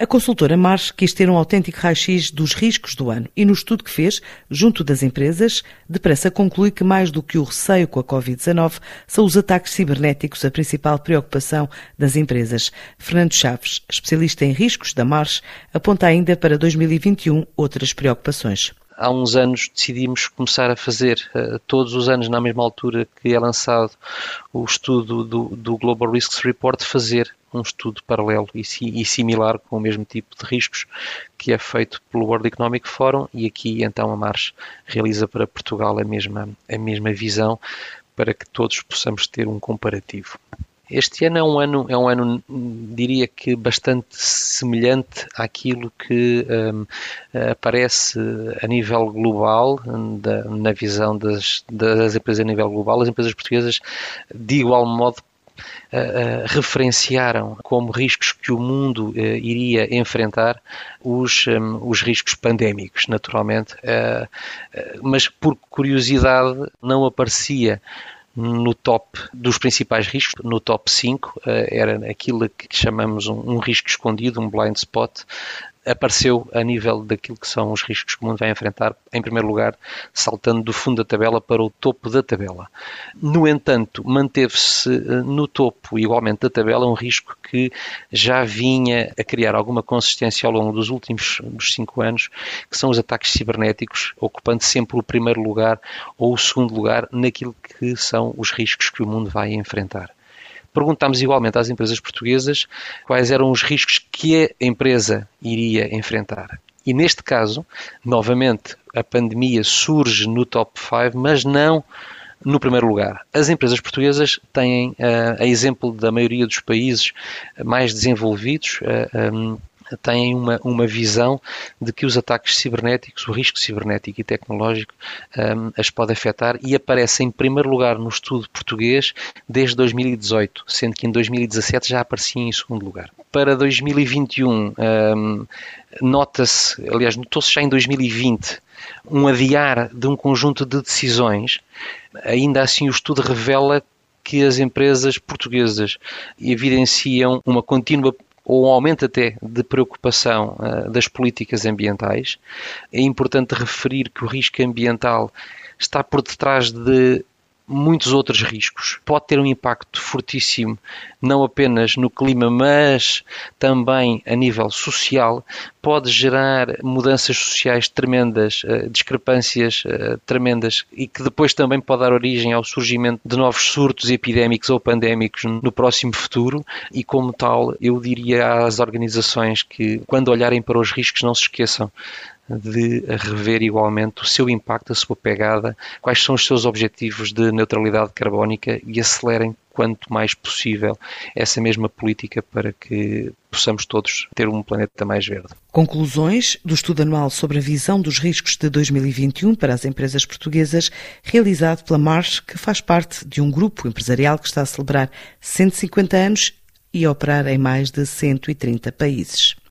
A consultora Mars quis ter um autêntico raio-x dos riscos do ano e no estudo que fez, junto das empresas, depressa conclui que mais do que o receio com a Covid-19, são os ataques cibernéticos a principal preocupação das empresas. Fernando Chaves, especialista em riscos da Mars, aponta ainda para 2021 outras preocupações há uns anos decidimos começar a fazer, uh, todos os anos, na mesma altura que é lançado o estudo do, do Global Risks Report, fazer um estudo paralelo e, e, similar com o mesmo tipo de riscos que é feito pelo World Economic Forum e aqui então a March realiza para Portugal a mesma, a mesma visão para que todos possamos ter um comparativo. Este ano é um ano, é um ano, diria que bastante semelhante àquilo que um, aparece a nível global, da, na visão das, das empresas a nível global. As empresas portuguesas, de igual modo, Uh, uh, referenciaram como riscos que o mundo uh, iria enfrentar os, um, os riscos pandémicos, naturalmente, mas por curiosidade não aparecia no top dos principais riscos, no top 5, era aquilo que chamamos um, um risco escondido, um blind spot, apareceu a nível daquilo que são os riscos que o mundo vai enfrentar, em primeiro lugar, saltando do fundo da tabela para o topo da tabela. No entanto, manteve-se eh, no topo, igualmente, da tabela, um risco que já vinha a criar alguma consistência ao longo dos últimos dos cinco anos, que são os ataques cibernéticos, ocupando sempre o primeiro lugar ou o segundo lugar naquilo que são os riscos que o mundo vai enfrentar. Perguntámos igualmente às empresas portuguesas quais eram os riscos que a empresa iria enfrentar. E neste caso, novamente, a pandemia surge no top 5, mas não no primeiro lugar. As empresas portuguesas têm, a exemplo da maioria dos países mais desenvolvidos, têm uma, uma visão de que os ataques cibernéticos, o risco cibernético e tecnológico, um, as pode afetar e aparece em primeiro lugar no estudo português desde 2018, sendo que em 2017 já aparecia em segundo lugar. Para 2021, um, nota-se, aliás, notou-se já em 2020, um adiar de um conjunto de decisões. Ainda assim, o estudo revela que as empresas portuguesas evidenciam uma contínua ou um aumento até de preocupação uh, das políticas ambientais. É importante referir que o risco ambiental está por detrás de muitos outros riscos. Pode ter um impacto fortíssimo, não apenas no clima, mas também a nível social. Pode gerar mudanças sociais tremendas, eh, discrepâncias eh, tremendas e que depois também pode dar origem ao surgimento de novos surtos epidémicos ou pandémicos no próximo futuro. E, como tal, eu diria às organizações que, quando olharem para os riscos, não se esqueçam de rever igualmente o seu impacto, a sua pegada, quais são os seus objetivos de neutralidade carbónica e acelerem quanto mais possível essa mesma política para que possamos todos ter um planeta mais verde. Conclusões do estudo anual sobre a visão dos riscos de 2021 para as empresas portuguesas, realizado pela Marsh, que faz parte de um grupo empresarial que está a celebrar 150 anos e a operar em mais de 130 países.